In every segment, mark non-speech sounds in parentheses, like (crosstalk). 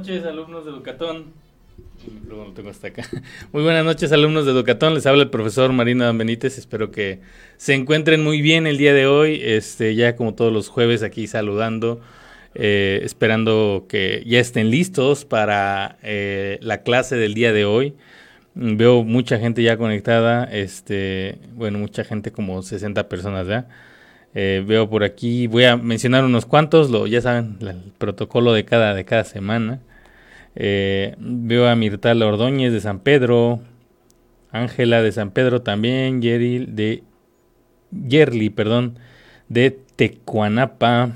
noches, alumnos de Educatón. Luego lo tengo hasta acá. (laughs) Muy buenas noches, alumnos de Educatón. Les habla el profesor Marina Benítez. Espero que se encuentren muy bien el día de hoy. Este, ya como todos los jueves aquí saludando, eh, esperando que ya estén listos para eh, la clase del día de hoy. Veo mucha gente ya conectada. Este, bueno, mucha gente como 60 personas ya. Eh, veo por aquí, voy a mencionar unos cuantos, lo, ya saben, el protocolo de cada, de cada semana. Eh, veo a Mirtal Ordóñez de San Pedro, Ángela de San Pedro también, Yeril de Yerli, perdón, de Tecuanapa,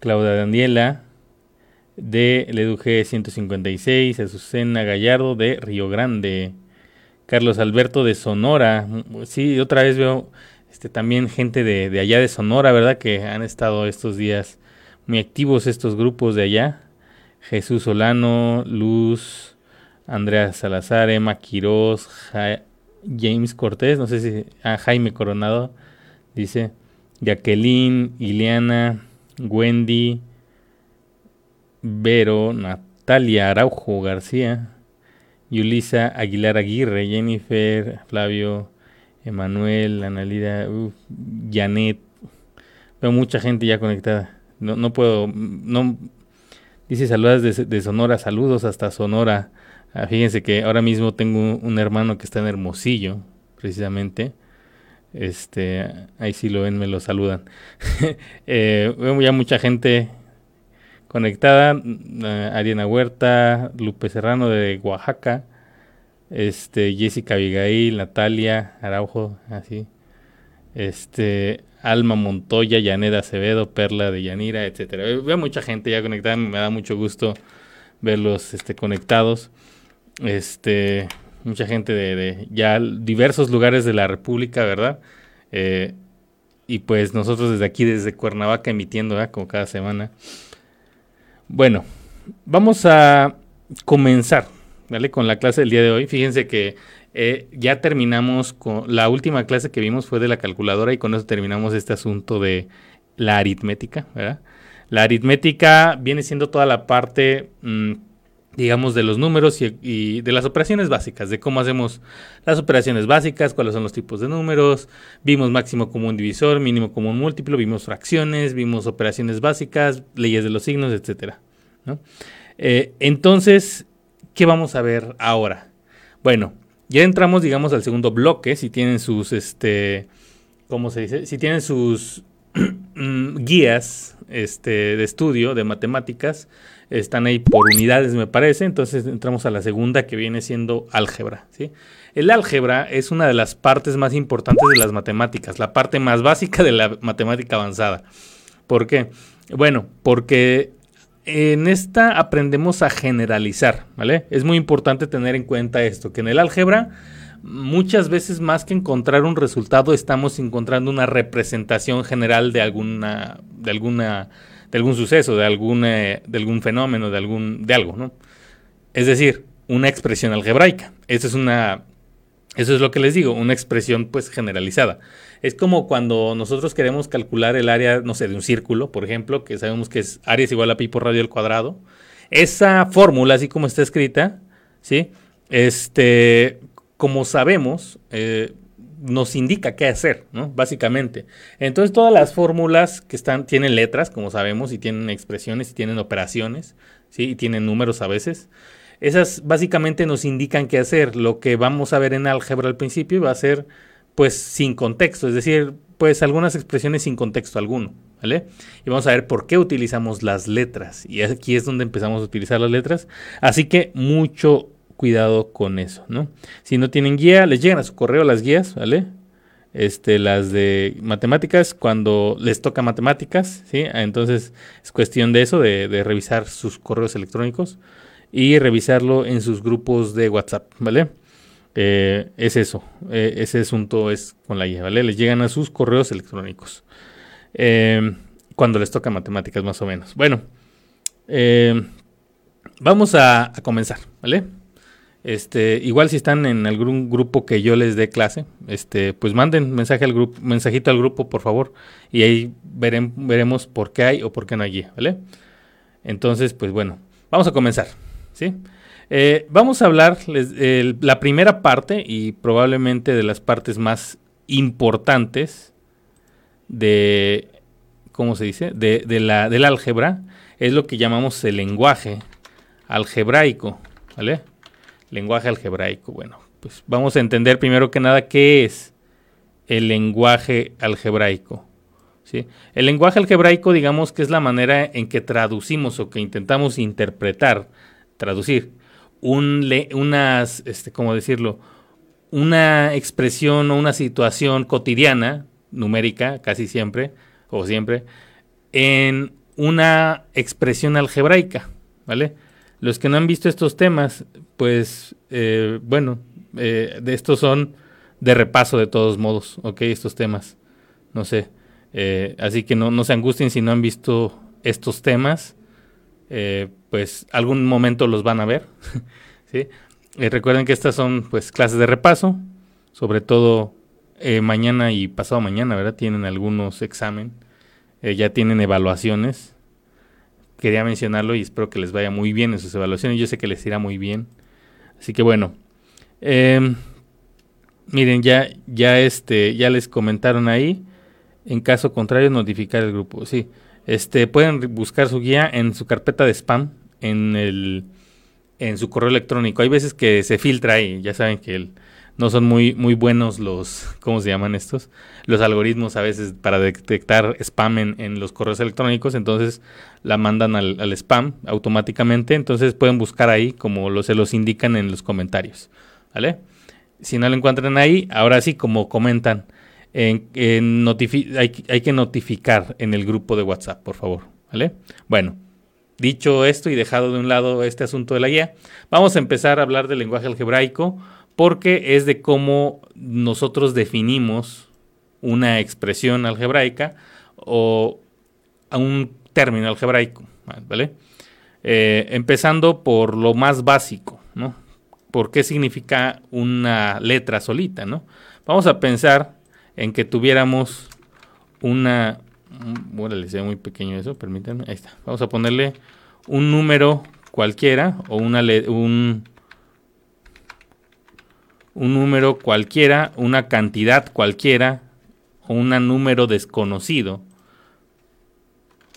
Claudia Daniela de Leduje 156, Azucena Gallardo de Río Grande, Carlos Alberto de Sonora, sí, otra vez veo este, también gente de, de, allá de Sonora, ¿verdad? Que han estado estos días muy activos estos grupos de allá. Jesús Solano, Luz, Andrea Salazar, Emma Quiroz, James Cortés, no sé si, ah, Jaime Coronado, dice, Jacqueline, Ileana, Wendy, Vero, Natalia Araujo García, Yulisa Aguilar Aguirre, Jennifer, Flavio, Emanuel, Analida, Janet. Veo mucha gente ya conectada. No, no puedo, no. Dice saludas de, Sonora, saludos hasta Sonora. Ah, fíjense que ahora mismo tengo un, hermano que está en Hermosillo, precisamente. Este, ahí sí lo ven, me lo saludan. (laughs) eh, veo ya mucha gente conectada. Uh, Ariana Huerta, Lupe Serrano de Oaxaca este, Jessica Abigail, Natalia Araujo, así, este, Alma Montoya, Yaneda Acevedo, Perla de Yanira, etcétera. Veo mucha gente ya conectada, me da mucho gusto verlos este, conectados. Este, mucha gente de, ya diversos lugares de la República, ¿verdad? Eh, y pues nosotros desde aquí, desde Cuernavaca, emitiendo, ¿verdad? Como cada semana. Bueno, vamos a comenzar con la clase del día de hoy. Fíjense que eh, ya terminamos con la última clase que vimos fue de la calculadora y con eso terminamos este asunto de la aritmética. La aritmética viene siendo toda la parte, mm, digamos, de los números y, de las operaciones básicas, de cómo hacemos las operaciones básicas, cuáles son los tipos de números, vimos máximo común divisor, mínimo común múltiplo, vimos fracciones, vimos operaciones básicas, leyes de los signos, etcétera. Eh, entonces, ¿Qué vamos a ver ahora? Bueno, ya entramos, digamos, al segundo bloque. Si tienen sus, este, ¿cómo se dice? Si tienen sus (clears throat) guías este, de estudio de matemáticas, están ahí por unidades, me parece. Entonces entramos a la segunda que viene siendo álgebra. ¿sí? El álgebra es una de las partes más importantes de las matemáticas, la parte más básica de la matemática avanzada. ¿Por qué? Bueno, porque en esta aprendemos a generalizar, ¿vale? Es muy importante tener en cuenta esto, que en el álgebra muchas veces más que encontrar un resultado estamos encontrando una representación general de alguna de alguna de algún suceso, de algún de algún fenómeno, de algún de algo, ¿no? Es decir, una expresión algebraica. Eso es una eso es lo que les digo, una expresión pues generalizada. Es como cuando nosotros queremos calcular el área, no sé, de un círculo, por ejemplo, que sabemos que es área es igual a pi por radio al cuadrado. Esa fórmula, así como está escrita, ¿sí? Este, como sabemos, eh, nos indica qué hacer, ¿no? Básicamente. Entonces, todas las fórmulas que están, tienen letras, como sabemos, y tienen expresiones, y tienen operaciones, ¿sí? Y tienen números a veces. Esas básicamente nos indican qué hacer. Lo que vamos a ver en álgebra al principio va a ser pues sin contexto, es decir, pues algunas expresiones sin contexto alguno, ¿vale? Y vamos a ver por qué utilizamos las letras. Y aquí es donde empezamos a utilizar las letras. Así que mucho cuidado con eso, ¿no? Si no tienen guía, les llegan a su correo las guías, ¿vale? Este, las de matemáticas, cuando les toca matemáticas, ¿sí? Entonces es cuestión de eso, de, de revisar sus correos electrónicos y revisarlo en sus grupos de WhatsApp, ¿vale? Eh, es eso, eh, ese asunto es con la guía, ¿vale? Les llegan a sus correos electrónicos. Eh, cuando les toca matemáticas, más o menos. Bueno, vamos a, comenzar, ¿vale? Este, igual si están en algún grupo que yo les dé clase, este, pues manden mensaje al grupo, mensajito al grupo, por favor, y ahí veremos por qué hay o por qué no hay guía, ¿vale? Entonces, pues bueno, vamos a comenzar. ¿Sí? Eh, vamos a hablar la primera parte y probablemente de las partes más importantes de, ¿cómo se dice? De, la, del álgebra, es lo que llamamos el lenguaje algebraico, ¿vale? Lenguaje algebraico. Bueno, pues vamos a entender primero que nada qué es el lenguaje algebraico. ¿sí? El lenguaje algebraico, digamos que es la manera en que traducimos o que intentamos interpretar, traducir, un unas, este, ¿cómo decirlo? Una expresión o una situación cotidiana, numérica, casi siempre, o siempre, en una expresión algebraica, ¿vale? Los que no han visto estos temas, pues, eh, bueno, eh, de estos son de repaso de todos modos, ¿ok? Estos temas, no sé. Eh, así que no, no, se angustien si no han visto estos temas, pues algún momento los van a ver, (laughs) ¿sí? recuerden que estas son, pues, clases de repaso, sobre todo mañana y pasado mañana, ¿verdad? Tienen algunos examen, ya tienen evaluaciones, quería mencionarlo y espero que les vaya muy bien en sus evaluaciones. Yo sé que les irá muy bien. Así que bueno. Em, miren, ya, ya, este, ya les comentaron ahí. En caso contrario, notificar el grupo. Sí. Este, pueden buscar su guía en su carpeta de spam, en el en su correo electrónico. Hay veces que se filtra ahí, ya saben que el, no son muy, muy buenos los, ¿cómo se llaman estos? Los algoritmos a veces para detectar spam en, los correos electrónicos, entonces la mandan al, spam automáticamente, entonces pueden buscar ahí como lo, se los indican en los comentarios, ¿vale? Si no lo encuentran ahí, ahora sí, como comentan, hay, que notificar en el grupo de WhatsApp, por favor, ¿vale? Bueno, dicho esto y dejado de un lado este asunto de la guía, vamos a empezar a hablar del lenguaje algebraico porque es de cómo nosotros definimos una expresión algebraica o un término algebraico, ¿vale? Eh, empezando por lo más básico, ¿no? ¿Por qué significa una letra solita, no? Vamos a pensar en que tuviéramos una... Bueno, les muy pequeño eso, permítanme. Ahí está. Vamos a ponerle un número cualquiera o una, un, un número cualquiera, una cantidad cualquiera o un número desconocido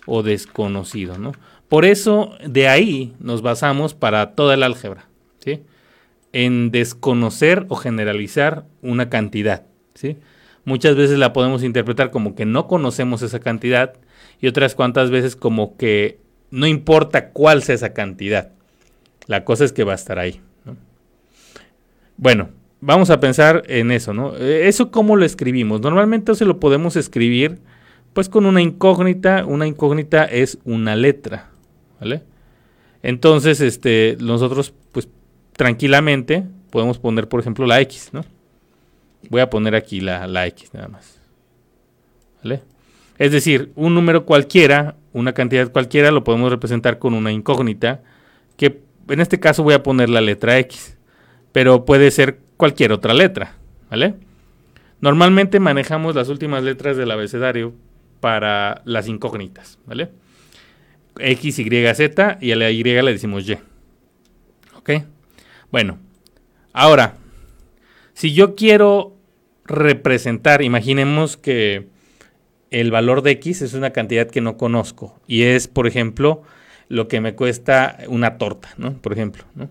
o desconocido, ¿no? Por eso de ahí nos basamos para toda el álgebra, ¿sí? En desconocer o generalizar una cantidad, ¿sí? Muchas veces la podemos interpretar como que no conocemos esa cantidad y otras cuantas veces como que no importa cuál sea esa cantidad. La cosa es que va a estar ahí. ¿no? Bueno, vamos a pensar en eso, ¿no? Eh, ¿Eso cómo lo escribimos? Normalmente se lo podemos escribir pues con una incógnita. Una incógnita es una letra, ¿vale? Entonces, este, nosotros pues tranquilamente podemos poner, por ejemplo, la X, ¿no? Voy a poner aquí la, X nada más. ¿Vale? Es decir, un número cualquiera, una cantidad cualquiera, lo podemos representar con una incógnita, que en este caso voy a poner la letra X, pero puede ser cualquier otra letra, ¿vale? Normalmente manejamos las últimas letras del abecedario para las incógnitas, ¿vale? X, Y, Z y a la Y le decimos Y. ¿Ok? Bueno, ahora, si yo quiero representar, imaginemos que el valor de X es una cantidad que no conozco y es, por ejemplo, lo que me cuesta una torta, ¿no? Por ejemplo, ¿no?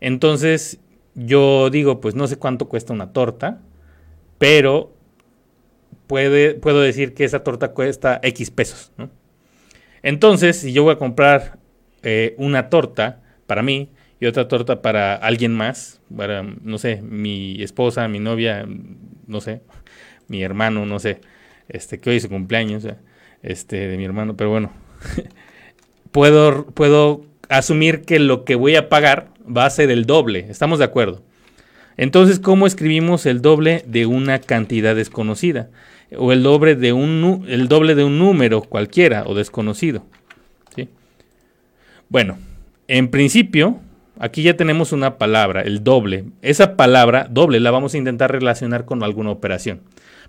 Entonces, yo digo, pues no sé cuánto cuesta una torta, pero puede, puedo decir que esa torta cuesta X pesos. Entonces, si yo voy a comprar eh, una torta para mí y otra torta para alguien más, para, no sé, mi esposa, mi novia, no sé, mi hermano, no sé, este, que hoy es cumpleaños, este, de mi hermano, pero bueno, (laughs) puedo, puedo asumir que lo que voy a pagar va a ser el doble. ¿Estamos de acuerdo? Entonces, ¿cómo escribimos el doble de una cantidad desconocida? O el doble de un, el doble de un número cualquiera o desconocido. ¿sí? Bueno, en principio, aquí ya tenemos una palabra, el doble. Esa palabra, doble, la vamos a intentar relacionar con alguna operación.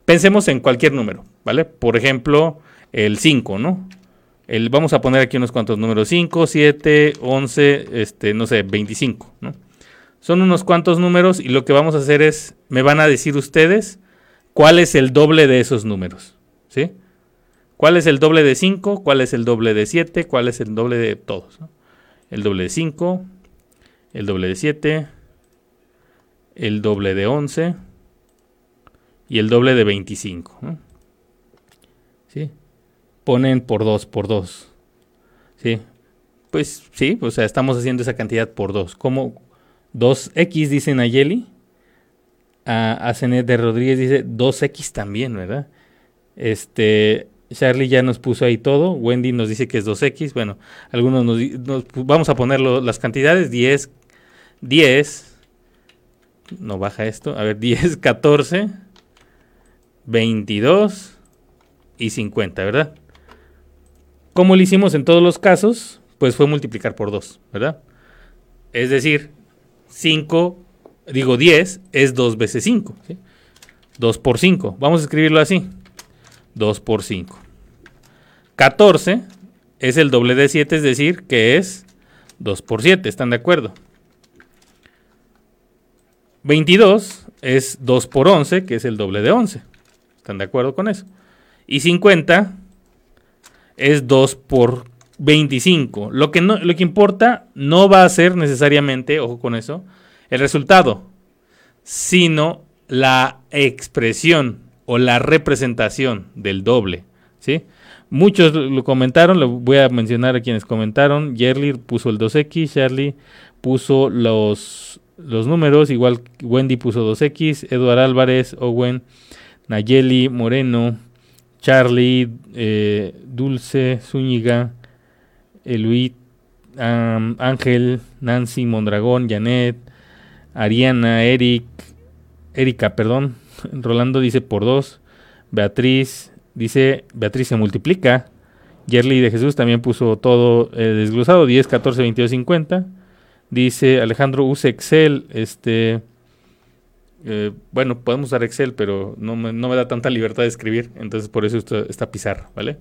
Pensemos en cualquier número, ¿vale? Por ejemplo, el 5, ¿no? El, vamos a poner aquí unos cuantos números, 5, 7, 11, este, no sé, 25, ¿no? Son unos cuantos números y lo que vamos a hacer es, me van a decir ustedes cuál es el doble de esos números, ¿sí? ¿Cuál es el doble de 5? ¿Cuál es el doble de 7? ¿Cuál es el doble de todos? El doble de 5, el doble de 7, el doble de 11 y el doble de 25. ¿Sí? Ponen por 2 por 2. ¿Sí? Pues sí, o sea, estamos haciendo esa cantidad por 2. ¿Cómo? 2x dicen Nayeli. A, a de Rodríguez dice 2x también, ¿verdad? Este, Charlie ya nos puso ahí todo. Wendy nos dice que es 2x. Bueno, algunos nos, vamos a poner las cantidades. 10, 10. No baja esto. A ver, 10, 14, 22 y 50, ¿verdad? Como lo hicimos en todos los casos, pues fue multiplicar por 2, ¿verdad? Es decir, 5, digo 10 es 2 veces 5. 2 por 5. Vamos a escribirlo así. 2 por 5. 14 es el doble de 7, es decir, que es 2 por 7, ¿están de acuerdo? 22 es 2 por 11, que es el doble de 11. ¿Están de acuerdo con eso? Y 50 es 2 por 25. Lo que, no, lo que importa no va a ser necesariamente, ojo con eso, el resultado, sino la expresión o la representación del doble. ¿sí? Muchos lo comentaron, lo voy a mencionar a quienes comentaron. Yerli puso el 2X, Charlie puso los, los números, igual Wendy puso 2X, Eduard Álvarez, Owen, Nayeli, Moreno, Charlie, eh, Dulce, Zúñiga, Luis, Ángel, Nancy, Mondragón, Janet, Ariana, Eric, Erika, perdón, (laughs) Rolando dice por dos, Beatriz, Dice Beatriz se multiplica. Yerli de Jesús también puso todo eh, desglosado, 10, 14, 22, 50. Dice Alejandro, use Excel. Este, eh, bueno, podemos usar Excel, pero no me, no me, da tanta libertad de escribir. Entonces por eso está, esta pizarra, ¿vale?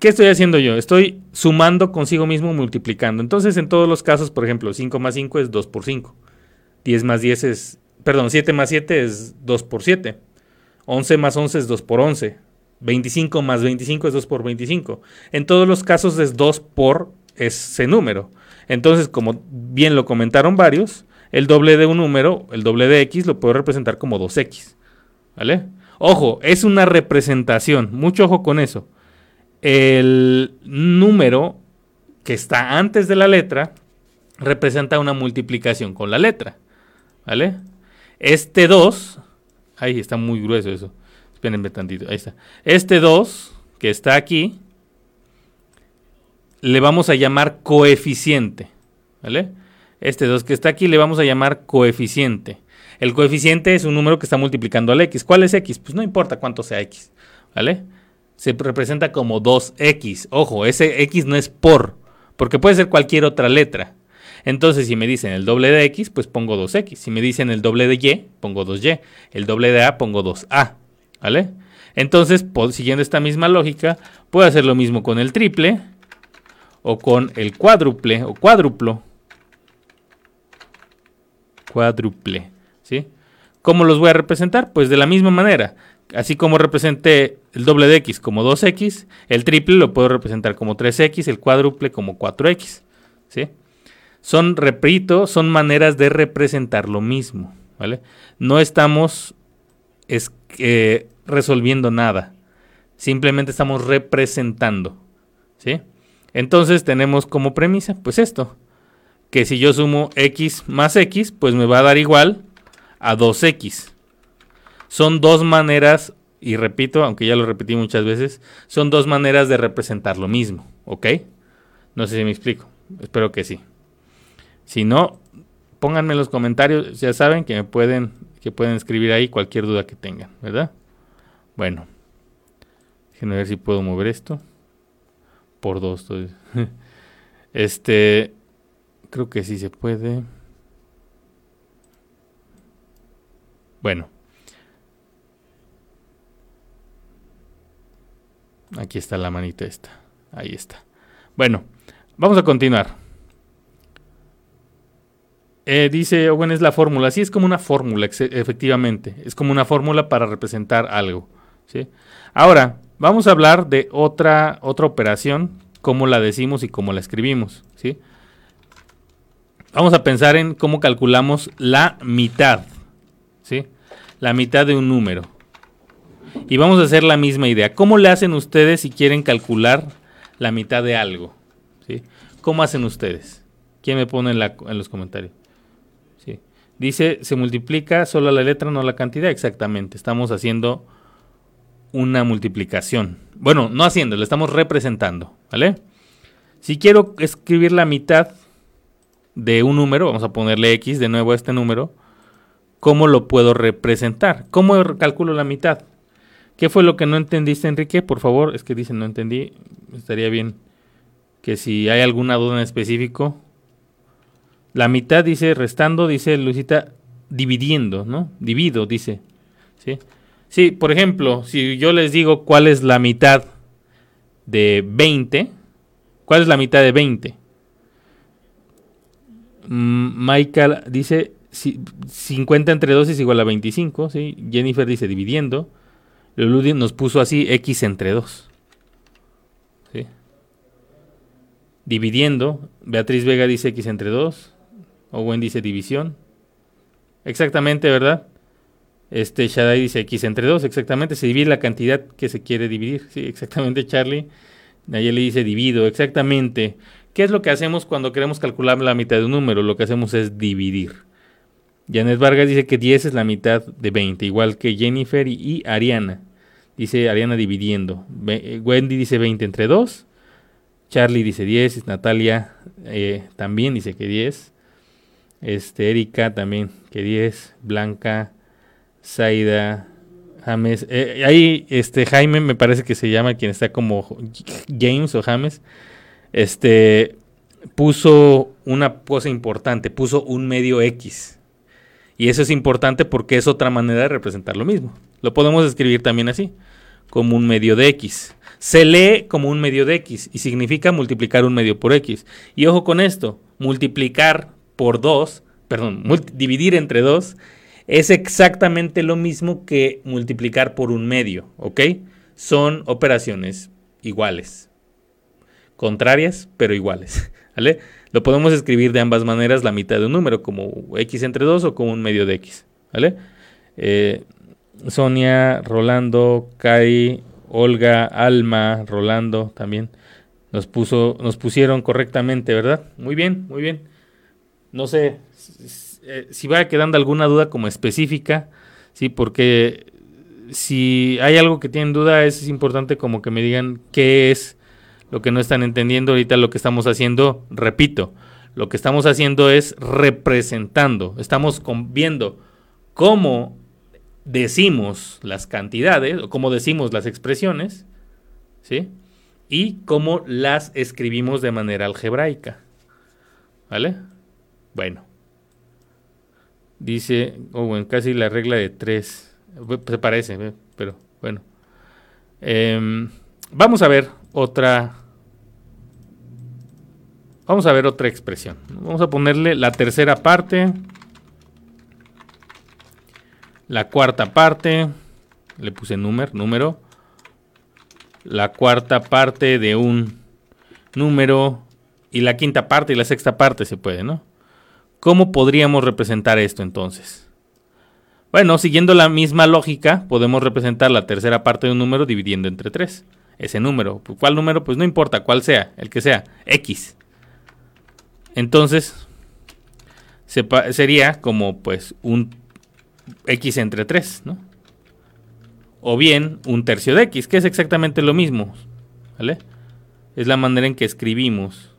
¿Qué estoy haciendo yo? Estoy sumando consigo mismo, multiplicando. Entonces en todos los casos, por ejemplo, 5 más 5 es 2 por 5. 10 más 10 es, perdón, 7 más 7 es 2 por 7. 11 más 11 es 2 por 11. 25 más 25 es 2 por 25. En todos los casos es 2 por ese número. Entonces, como bien lo comentaron varios, el doble de un número, el doble de x, lo puedo representar como 2x. ¿Vale? Ojo, es una representación. Mucho ojo con eso. El número que está antes de la letra representa una multiplicación con la letra. ¿Vale? Este 2 Ahí está muy grueso eso. Espérenme tantito. Ahí está. Este 2, que está aquí, le vamos a llamar coeficiente. ¿Vale? Este 2 que está aquí le vamos a llamar coeficiente. El coeficiente es un número que está multiplicando al x. ¿Cuál es x? Pues no importa cuánto sea x. ¿Vale? Se representa como 2x. Ojo, ese x no es por, porque puede ser cualquier otra letra. Entonces, si me dicen el doble de X, pues pongo 2X. Si me dicen el doble de Y, pongo 2Y. El doble de A, pongo 2A. ¿Vale? Entonces, siguiendo esta misma lógica, puedo hacer lo mismo con el triple o con el cuádruple o cuádruplo. Cuádruple. ¿Sí? ¿Cómo los voy a representar? Pues de la misma manera. Así como representé el doble de x como 2x, el triple lo puedo representar como 3x, el cuádruple como 4x. ¿sí? Son, repito, son maneras de representar lo mismo, ¿vale? No estamos eh, resolviendo nada, simplemente estamos representando, ¿sí? Entonces tenemos como premisa, pues esto, que si yo sumo x más x, pues me va a dar igual a 2x. Son dos maneras, y repito, aunque ya lo repetí muchas veces, son dos maneras de representar lo mismo, ¿ok? No sé si me explico, espero que sí. Si no, pónganme en los comentarios, ya saben que me pueden, que pueden escribir ahí cualquier duda que tengan, ¿verdad? Bueno, déjenme ver si puedo mover esto. Por dos, (laughs) este, creo que sí se puede. Bueno. Aquí está la manita esta. Ahí está. Bueno, vamos a continuar. Eh, dice Owen, es la fórmula. Sí, es como una fórmula, efectivamente. Es como una fórmula para representar algo. ¿sí? Ahora, vamos a hablar de otra, otra operación, cómo la decimos y cómo la escribimos. ¿sí? Vamos a pensar en cómo calculamos la mitad. ¿sí? La mitad de un número. Y vamos a hacer la misma idea. ¿Cómo le hacen ustedes si quieren calcular la mitad de algo? ¿sí? ¿Cómo hacen ustedes? ¿Quién me pone en, los comentarios? ¿Sí? Dice, se multiplica solo la letra, no la cantidad. Exactamente. Estamos haciendo una multiplicación. Bueno, no haciendo, lo estamos representando. ¿Vale? Si quiero escribir la mitad de un número, vamos a ponerle x de nuevo a este número, ¿cómo lo puedo representar? ¿Cómo calculo la mitad? ¿Qué fue lo que no entendiste, Enrique? Por favor, es que dicen no entendí. Estaría bien que si hay alguna duda en específico. La mitad dice restando, dice Lucita, dividiendo, ¿no? Divido, dice. ¿Sí? Sí, por ejemplo, si yo les digo cuál es la mitad de 20, ¿cuál es la mitad de 20? Mm, Michael dice 50 entre 2 es igual a 25, ¿sí? Jennifer dice dividiendo. Luludi nos puso así x entre 2. ¿sí? Dividiendo. Beatriz Vega dice x entre 2. Owen dice división. Exactamente, ¿verdad? Este Shaddai dice x entre 2, exactamente. Se divide la cantidad que se quiere dividir. Sí, exactamente, Charlie. Nayeli dice divido, exactamente. ¿Qué es lo que hacemos cuando queremos calcular la mitad de un número? Lo que hacemos es dividir. Janet Vargas dice que 10 es la mitad de 20, igual que Jennifer y, Ariana. Dice Ariana dividiendo. Eh, Wendy dice 20 entre 2. Charlie dice 10. Natalia eh, también dice que 10. Este, Erika también que 10. Blanca, Zaida, James. Eh, ahí este, Jaime me parece que se llama quien está como James o James este, puso una cosa importante, puso un medio X. Y eso es importante porque es otra manera de representar lo mismo. Lo podemos escribir también así, como un medio de X. Se lee como un medio de X y significa multiplicar un medio por X. Y ojo con esto, multiplicar por 2, perdón, dividir entre 2 es exactamente lo mismo que multiplicar por un medio, ¿ok? Son operaciones iguales contrarias, pero iguales. (laughs) ¿Vale? Lo podemos escribir de ambas maneras, la mitad de un número, como x entre 2 o como un medio de x. ¿Vale? Eh, Sonia, Rolando, Kai, Olga, Alma, Rolando también nos puso, nos pusieron correctamente, ¿verdad? Muy bien, muy bien. No sé si va quedando alguna duda como específica, sí, porque si hay algo que tienen duda es importante como que me digan qué es lo que no están entendiendo ahorita lo que estamos haciendo, repito, lo que estamos haciendo es representando, estamos viendo cómo decimos las cantidades o cómo decimos las expresiones, ¿sí? Y cómo las escribimos de manera algebraica. ¿Vale? Bueno. Dice, bueno, casi la regla de tres. Se parece, pero bueno. Em, vamos a ver otra Vamos a ver otra expresión. Vamos a ponerle la tercera parte. La cuarta parte. Le puse número, número. La cuarta parte de un número. Y la quinta parte y la sexta parte se puede, ¿no? ¿Cómo podríamos representar esto entonces? Bueno, siguiendo la misma lógica, podemos representar la tercera parte de un número dividiendo entre tres. Ese número. ¿Cuál número? Pues no importa cuál sea, el que sea. X. Entonces, sería como pues un x entre 3, ¿no? O bien un tercio de x, que es exactamente lo mismo, ¿vale? Es la manera en que escribimos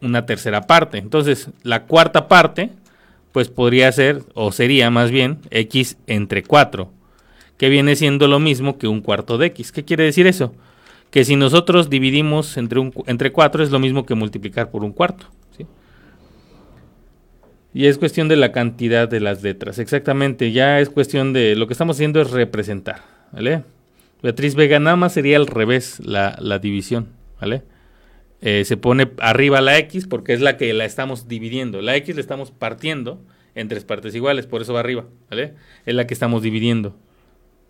una tercera parte. Entonces, la cuarta parte, pues podría ser, o sería más bien, x entre 4, que viene siendo lo mismo que un cuarto de x. ¿Qué quiere decir eso? que si nosotros dividimos entre, un, entre 4 es lo mismo que multiplicar por un cuarto. Y es cuestión de la cantidad de las letras. Exactamente, ya es cuestión de lo que estamos haciendo es representar. ¿vale? Beatriz Vega nada más sería al revés la, la división, ¿vale? Eh, se pone arriba la X porque es la que la estamos dividiendo. La X la estamos partiendo en tres partes iguales, por eso va arriba, ¿vale? Es la que estamos dividiendo.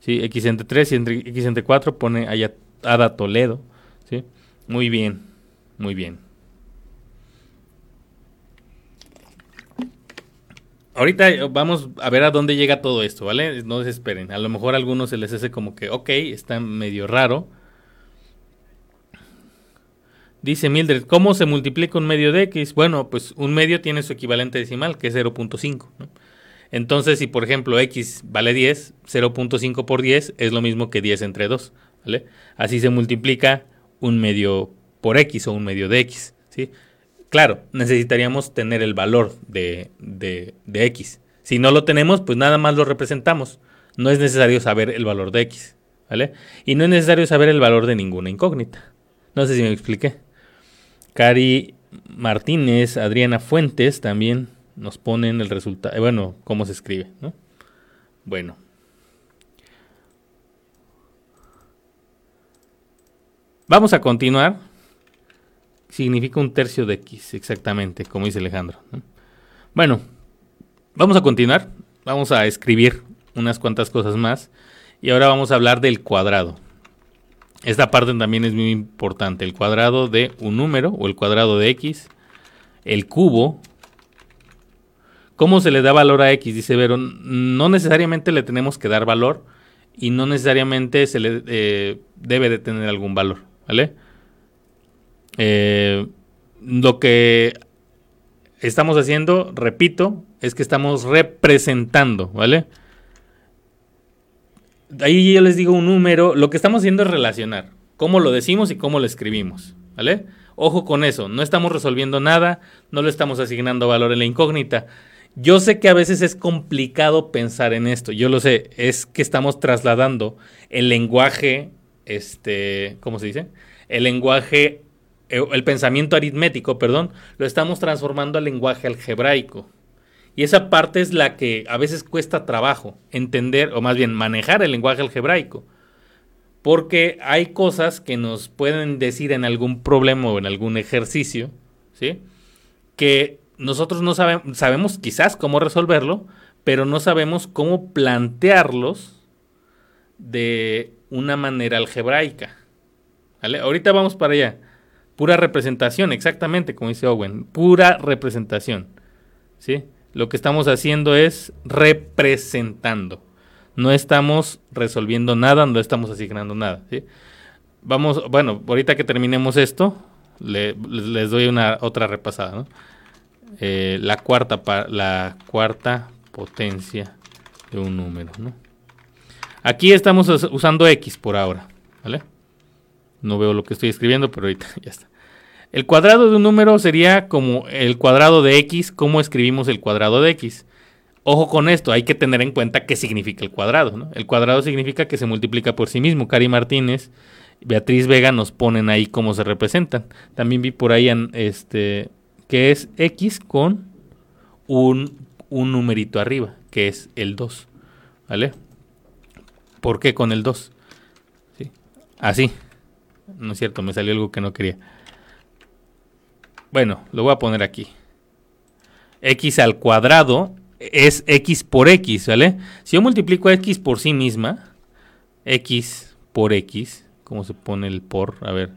¿Sí? X entre 3 y entre, X entre 4 pone allá Ada Toledo, ¿sí? Muy bien, muy bien. Ahorita vamos a ver a dónde llega todo esto, ¿vale? No desesperen. A lo mejor a algunos se les hace como que, ok, está medio raro. Dice Mildred, ¿cómo se multiplica un medio de x? Bueno, pues un medio tiene su equivalente decimal, que es 0.5. Entonces, si por ejemplo x vale 10, 0.5 por 10 es lo mismo que 10 entre 2. ¿vale? Así se multiplica un medio por x o un medio de x. ¿sí? Claro, necesitaríamos tener el valor de, de, x. Si no lo tenemos, pues nada más lo representamos. No es necesario saber el valor de x. ¿vale? Y no es necesario saber el valor de ninguna incógnita. No sé si me expliqué. Cari Martínez, Adriana Fuentes también nos ponen el resultado. Eh, bueno, cómo se escribe. ¿no? Bueno. Vamos a continuar significa un tercio de x, exactamente, como dice Alejandro. Bueno, vamos a continuar, vamos a escribir unas cuantas cosas más y ahora vamos a hablar del cuadrado. Esta parte también es muy importante, el cuadrado de un número o el cuadrado de x, el cubo. ¿Cómo se le da valor a x? Dice Vero, no necesariamente le tenemos que dar valor y no necesariamente se le eh, debe de tener algún valor, ¿vale? Eh, lo que estamos haciendo, repito, es que estamos representando, ¿vale? Ahí yo les digo un número, lo que estamos haciendo es relacionar cómo lo decimos y cómo lo escribimos, ¿vale? Ojo con eso, no estamos resolviendo nada, no le estamos asignando valor en la incógnita. Yo sé que a veces es complicado pensar en esto, yo lo sé, es que estamos trasladando el lenguaje, este, ¿cómo se dice? El lenguaje eh, el pensamiento aritmético, perdón, lo estamos transformando al lenguaje algebraico. Y esa parte es la que a veces cuesta trabajo entender, o más bien manejar el lenguaje algebraico. Porque hay cosas que nos pueden decir en algún problema o en algún ejercicio, ¿sí? Que nosotros no sabemos, sabemos quizás cómo resolverlo, pero no sabemos cómo plantearlos de una manera algebraica. ¿Vale? Ahorita vamos para allá. Pura representación, exactamente, como dice Owen, pura representación. ¿Sí? Lo que estamos haciendo es representando. No estamos resolviendo nada, no estamos asignando nada. Vamos, bueno, ahorita que terminemos esto, les doy una otra repasada. Eh, la, cuarta, la cuarta potencia de un número. Aquí estamos usando x por ahora. No veo lo que estoy escribiendo, pero ahorita (laughs) ya está. El cuadrado de un número sería como el cuadrado de x, ¿cómo escribimos el cuadrado de x? Ojo con esto, hay que tener en cuenta qué significa el cuadrado. El cuadrado significa que se multiplica por sí mismo. Cari Martínez, Beatriz Vega nos ponen ahí cómo se representan. También vi por ahí este, que es x con un, un numerito arriba, que es el 2. ¿Vale? ¿Por qué con el 2? ¿Sí? Así. No es cierto, me salió algo que no quería. Bueno, lo voy a poner aquí. x al cuadrado es x por x, ¿vale? Si yo multiplico x por sí misma, x por x, ¿cómo se pone el por? A ver.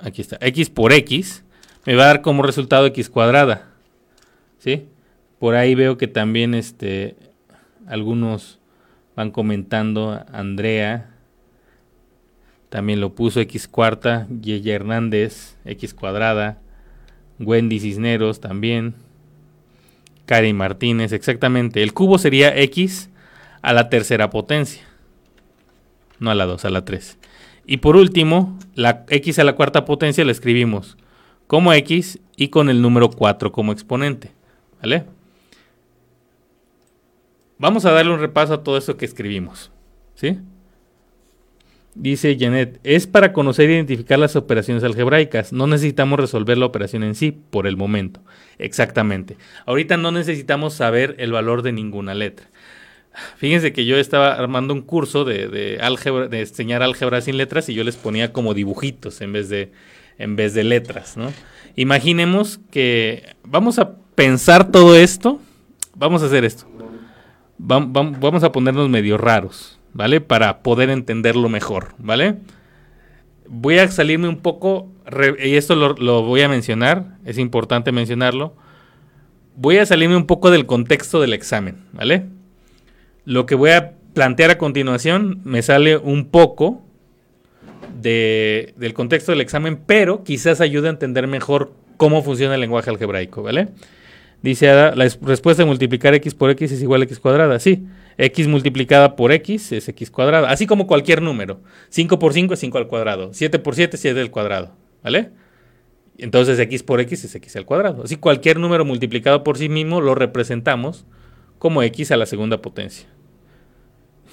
Aquí está. x por x me va a dar como resultado x cuadrada. ¿Sí? Por ahí veo que también este, algunos van comentando, Andrea, también lo puso X cuarta, Yeye Hernández, X cuadrada, Wendy Cisneros también, Karen Martínez, exactamente. El cubo sería X a la tercera potencia, no a la 2, a la 3. Y por último, la X a la cuarta potencia la escribimos como X y con el número 4 como exponente. ¿Vale? Vamos a darle un repaso a todo esto que escribimos. ¿Sí? Dice Janet, es para conocer e identificar las operaciones algebraicas. No necesitamos resolver la operación en sí por el momento. Exactamente. Ahorita no necesitamos saber el valor de ninguna letra. Fíjense que yo estaba armando un curso de, álgebra, de enseñar álgebra sin letras y yo les ponía como dibujitos en vez de, en vez de letras, ¿no? Imaginemos que vamos a pensar todo esto, vamos a hacer esto. Vamos a ponernos medio raros, ¿vale? Para poder entenderlo mejor, ¿vale? Voy a salirme un poco, y esto lo, voy a mencionar, es importante mencionarlo. Voy a salirme un poco del contexto del examen, ¿vale? Lo que voy a plantear a continuación me sale un poco del contexto del examen, pero quizás ayude a entender mejor cómo funciona el lenguaje algebraico, ¿vale? Dice Ada, la respuesta de multiplicar x por x es igual a x cuadrada. Sí, x multiplicada por x es x cuadrada, así como cualquier número. 5 por 5 es 5 al cuadrado, 7 por 7 es 7 al cuadrado, ¿vale? Entonces x por x es x al cuadrado. Así cualquier número multiplicado por sí mismo lo representamos como x a la segunda potencia.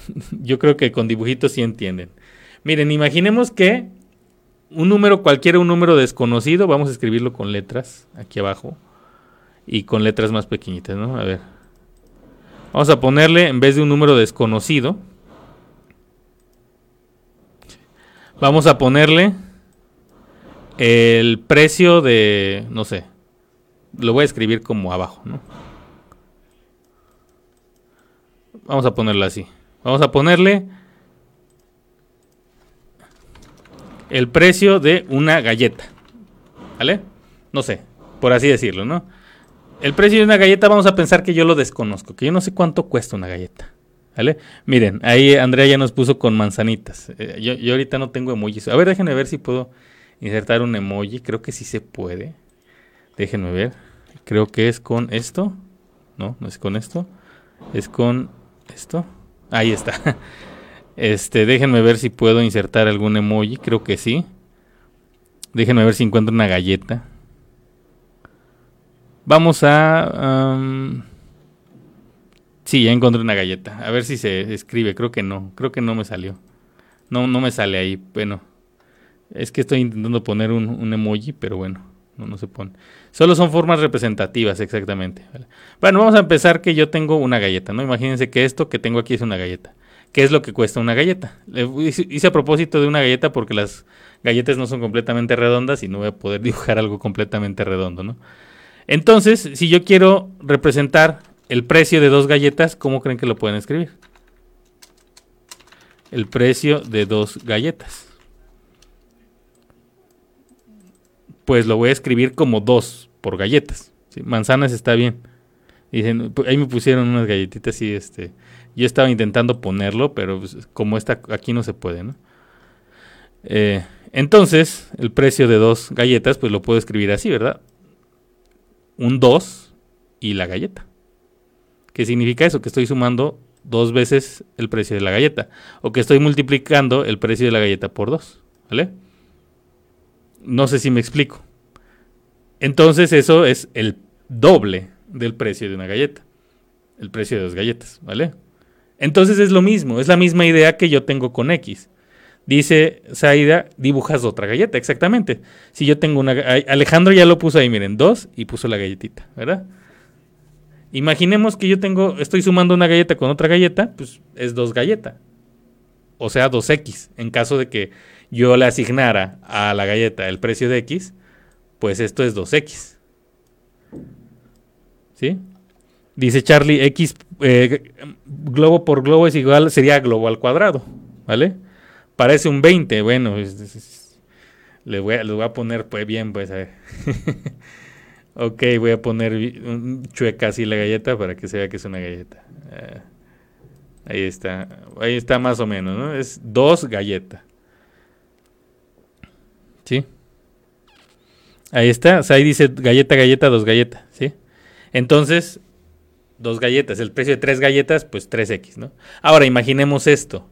(laughs) Yo creo que con dibujitos sí entienden. Miren, imaginemos que un número cualquiera, un número desconocido, vamos a escribirlo con letras aquí abajo y con letras más pequeñitas, ¿no? A ver. Vamos a ponerle, en vez de un número desconocido, vamos a ponerle el precio de, no sé, lo voy a escribir como abajo, ¿no? Vamos a ponerlo así. Vamos a ponerle el precio de una galleta. ¿Vale? No sé, por así decirlo, ¿no? El precio de una galleta vamos a pensar que yo lo desconozco, que yo no sé cuánto cuesta una galleta. ¿Vale? Miren, ahí Andrea ya nos puso con manzanitas. Eh, yo, ahorita no tengo emojis. A ver, déjenme ver si puedo insertar un emoji. Creo que sí se puede. Déjenme ver. Creo que es con esto. No, no es con esto. Es con esto. Ahí está. (laughs) Este, déjenme ver si puedo insertar algún emoji. Creo que sí. Déjenme ver si encuentro una galleta. Vamos a... sí, ya encontré una galleta. A ver si se escribe. Creo que no. Creo que no me salió. No, no me sale ahí. Bueno. Es que estoy intentando poner un, emoji, pero bueno. No, no se pone. Solo son formas representativas, exactamente. Bueno, vamos a empezar que yo tengo una galleta, ¿no? Imagínense que esto que tengo aquí es una galleta. ¿Qué es lo que cuesta una galleta? Hice a propósito de una galleta porque las galletas no son completamente redondas y no voy a poder dibujar algo completamente redondo, ¿no? Entonces, si yo quiero representar el precio de dos galletas, ¿cómo creen que lo pueden escribir? El precio de dos galletas. Pues lo voy a escribir como dos por galletas. Manzanas está bien. Dicen, ahí me pusieron unas galletitas y este. Yo estaba intentando ponerlo, pero pues, como está aquí no se puede, ¿no? Eh, entonces, el precio de dos galletas, pues lo puedo escribir así, ¿verdad? Un 2 y la galleta. ¿Qué significa eso? Que estoy sumando dos veces el precio de la galleta. O que estoy multiplicando el precio de la galleta por 2. ¿Vale? No sé si me explico. Entonces eso es el doble del precio de una galleta. El precio de dos galletas. ¿Vale? Entonces es lo mismo. Es la misma idea que yo tengo con X. Dice Saida, dibujas otra galleta, exactamente. Si yo tengo una... Alejandro ya lo puso ahí, miren, dos y puso la galletita, ¿verdad? Imaginemos que yo tengo, estoy sumando una galleta con otra galleta, pues es dos galletas. O sea, 2x. En caso de que yo le asignara a la galleta el precio de x, pues esto es 2x. ¿Sí? Dice Charlie, x eh, globo por globo es igual, sería globo al cuadrado, ¿vale? Parece un 20, bueno, le voy, a, voy a poner pues bien, pues a ver. (laughs) ok, voy a poner chueca así la galleta para que se vea que es una galleta. Ah, ahí está, ahí está más o menos, ¿no? Es dos galletas. ¿Sí? Ahí está, ahí dice galleta, galleta, dos galletas, ¿sí? Entonces, dos galletas, el precio de tres galletas, pues 3X, ¿no? Ahora, imaginemos esto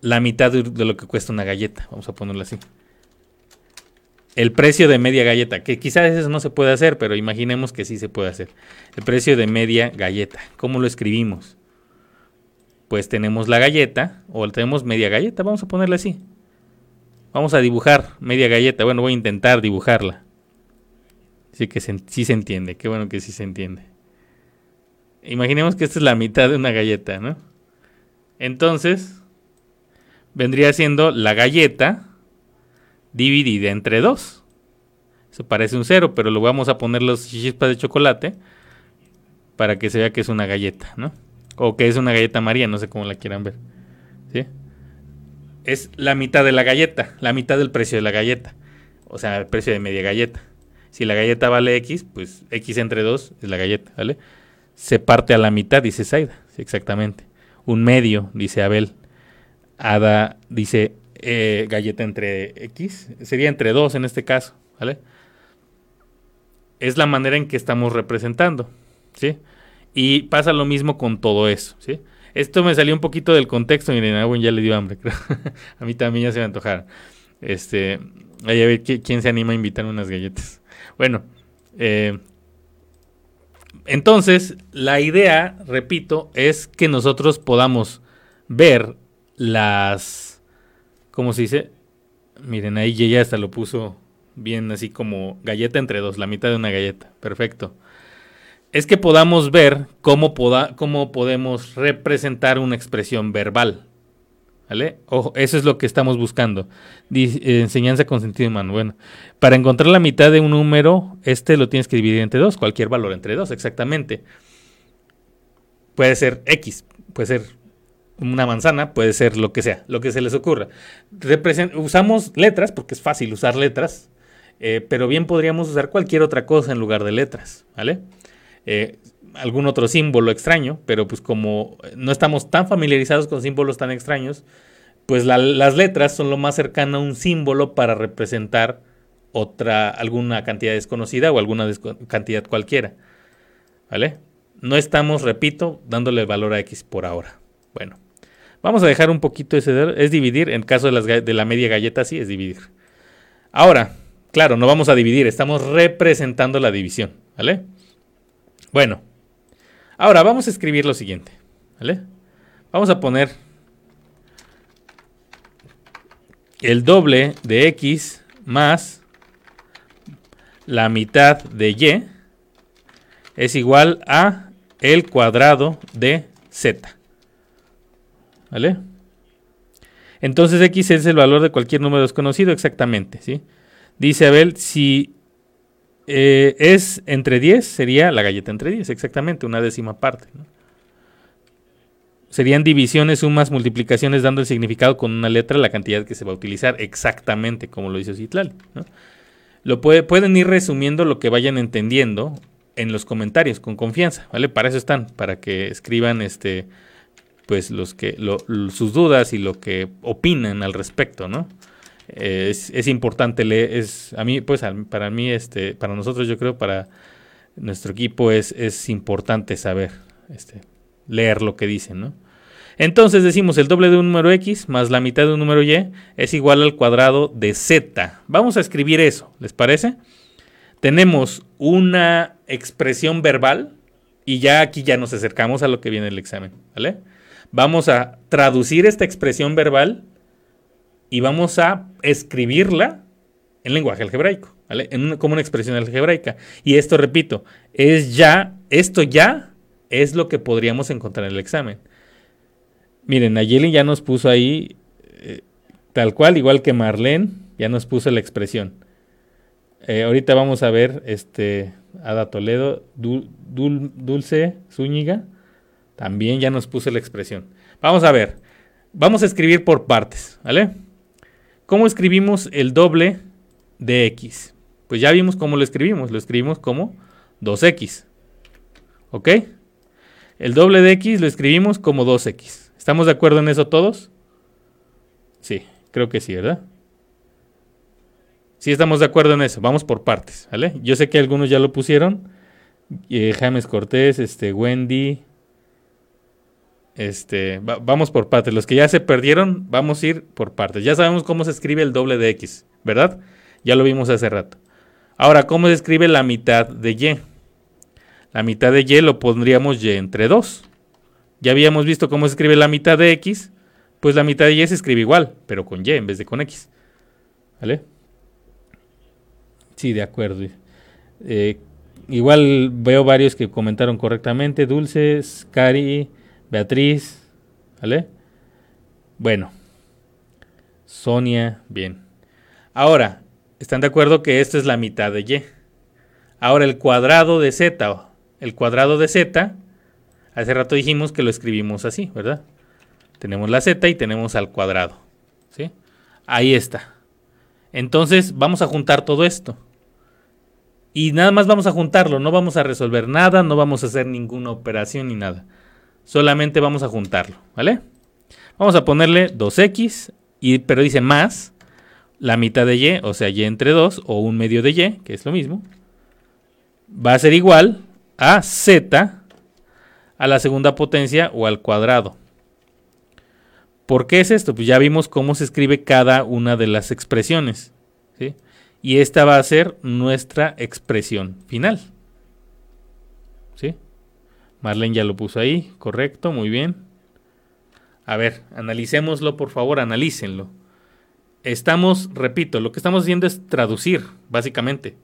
la mitad de lo que cuesta una galleta, vamos a ponerlo así. El precio de media galleta, que quizás eso no se puede hacer, pero imaginemos que sí se puede hacer. El precio de media galleta, ¿cómo lo escribimos? Pues tenemos la galleta, o tenemos media galleta, vamos a ponerla así. Vamos a dibujar media galleta, bueno, voy a intentar dibujarla. Así que sí se entiende, qué bueno que sí se entiende. Imaginemos que esta es la mitad de una galleta, ¿no? Entonces, vendría siendo la galleta dividida entre dos. Eso parece un cero, pero lo vamos a poner los chispas de chocolate para que se vea que es una galleta, ¿no? O que es una galleta María, no sé cómo la quieran ver. ¿Sí? Es la mitad de la galleta, la mitad del precio de la galleta. O sea, el precio de media galleta. Si la galleta vale X, pues X entre 2 es la galleta, ¿vale? Se parte a la mitad, dice Saida, sí, exactamente. Un medio, dice Abel. Ada dice eh, galleta entre X, sería entre 2 en este caso, ¿vale? Es la manera en que estamos representando, ¿sí? Y pasa lo mismo con todo eso, ¿sí? Esto me salió un poquito del contexto, miren, a ya le dio hambre, (laughs) a mí también ya se me antojaron. Este, a ver quién se anima a invitar unas galletas. Bueno, eh, entonces la idea, repito, es que nosotros podamos ver las, ¿cómo se dice? Miren, ahí ya hasta lo puso bien así como galleta entre dos, la mitad de una galleta. Perfecto es que podamos ver cómo, cómo podemos representar una expresión verbal. ¿Vale? Ojo, eso es lo que estamos buscando. Enseñanza con sentido humano. Bueno, para encontrar la mitad de un número, este lo tienes que dividir entre dos, cualquier valor entre dos, exactamente. Puede ser X, puede ser una manzana, puede ser lo que sea, lo que se les ocurra. usamos letras, porque es fácil usar letras, eh, pero bien podríamos usar cualquier otra cosa en lugar de letras, ¿vale? Eh, algún otro símbolo extraño, pero pues como no estamos tan familiarizados con símbolos tan extraños, pues las letras son lo más cercano a un símbolo para representar otra, alguna cantidad desconocida o alguna cantidad cualquiera. ¿Vale? No estamos, repito, dándole valor a X por ahora. Bueno, vamos a dejar un poquito ese, es dividir, en caso de, de la media galleta sí es dividir. Ahora, claro, no vamos a dividir, estamos representando la división, ¿vale? Bueno, ahora vamos a escribir lo siguiente. ¿Vale? Vamos a poner el doble de x más la mitad de y es igual a el cuadrado de z. ¿Vale? Entonces x es el valor de cualquier número desconocido, exactamente, ¿sí? Dice Abel, si eh, es entre 10, sería la galleta entre 10, exactamente, una décima parte. Serían divisiones, sumas, multiplicaciones, dando el significado con una letra la cantidad que se va a utilizar, exactamente como lo hizo Citlal. Lo pueden ir resumiendo lo que vayan entendiendo en los comentarios con confianza, ¿vale? Para eso están, para que escriban este pues los que sus dudas y lo que opinan al respecto, ¿no? es, importante leer, es, a mí, pues para mí, este, para nosotros yo creo, para nuestro equipo es, es importante saber, este, leer lo que dicen, ¿no? Entonces decimos el doble de un número x más la mitad de un número y es igual al cuadrado de z. Vamos a escribir eso, ¿les parece? Tenemos una expresión verbal y ya aquí ya nos acercamos a lo que viene el examen, ¿vale? Vamos a traducir esta expresión verbal y vamos a escribirla en lenguaje algebraico, ¿vale? Como una expresión algebraica. Y esto, repito, es ya, esto ya es lo que podríamos encontrar en el examen. Miren, Nayeli ya nos puso ahí, eh, tal cual, igual que Marlene, ya nos puso la expresión. Eh, ahorita vamos a ver, este, Ada Toledo, Dulce Zúñiga, también ya nos puso la expresión. Vamos a ver, vamos a escribir por partes, ¿vale? ¿Cómo escribimos el doble de x? Pues ya vimos cómo lo escribimos. Lo escribimos como 2x. ¿Ok? El doble de x lo escribimos como 2x. ¿Estamos de acuerdo en eso todos? Sí, creo que sí, ¿verdad? Sí, estamos de acuerdo en eso. Vamos por partes, ¿vale? Yo sé que algunos ya lo pusieron. Eh, James Cortés, este, Wendy, este, vamos por partes. Los que ya se perdieron, vamos a ir por partes. Ya sabemos cómo se escribe el doble de x, ¿verdad? Ya lo vimos hace rato. Ahora, ¿cómo se escribe la mitad de y? La mitad de y lo pondríamos y entre 2. Ya habíamos visto cómo se escribe la mitad de x, pues la mitad de y se escribe igual, pero con y en vez de con x. ¿Vale? Sí, de acuerdo. Eh, igual veo varios que comentaron correctamente. Dulces, Cari, Beatriz, ¿vale? Bueno. Sonia, bien. Ahora, ¿están de acuerdo que esta es la mitad de y? Ahora el cuadrado de z, el cuadrado de z, hace rato dijimos que lo escribimos así, ¿verdad? Tenemos la z y tenemos al cuadrado, ¿sí? Ahí está. Entonces vamos a juntar todo esto. Y nada más vamos a juntarlo, no vamos a resolver nada, no vamos a hacer ninguna operación ni nada. Solamente vamos a juntarlo, ¿vale? Vamos a ponerle 2x, y, pero dice más la mitad de y, o sea, y entre 2, o un medio de y, que es lo mismo, va a ser igual a z a la segunda potencia o al cuadrado. ¿Por qué es esto? Pues ya vimos cómo se escribe cada una de las expresiones. ¿sí? Y esta va a ser nuestra expresión final. ¿Sí? Marlene ya lo puso ahí, correcto, muy bien. A ver, analicémoslo, por favor, analícenlo. Estamos, repito, lo que estamos haciendo es traducir, básicamente.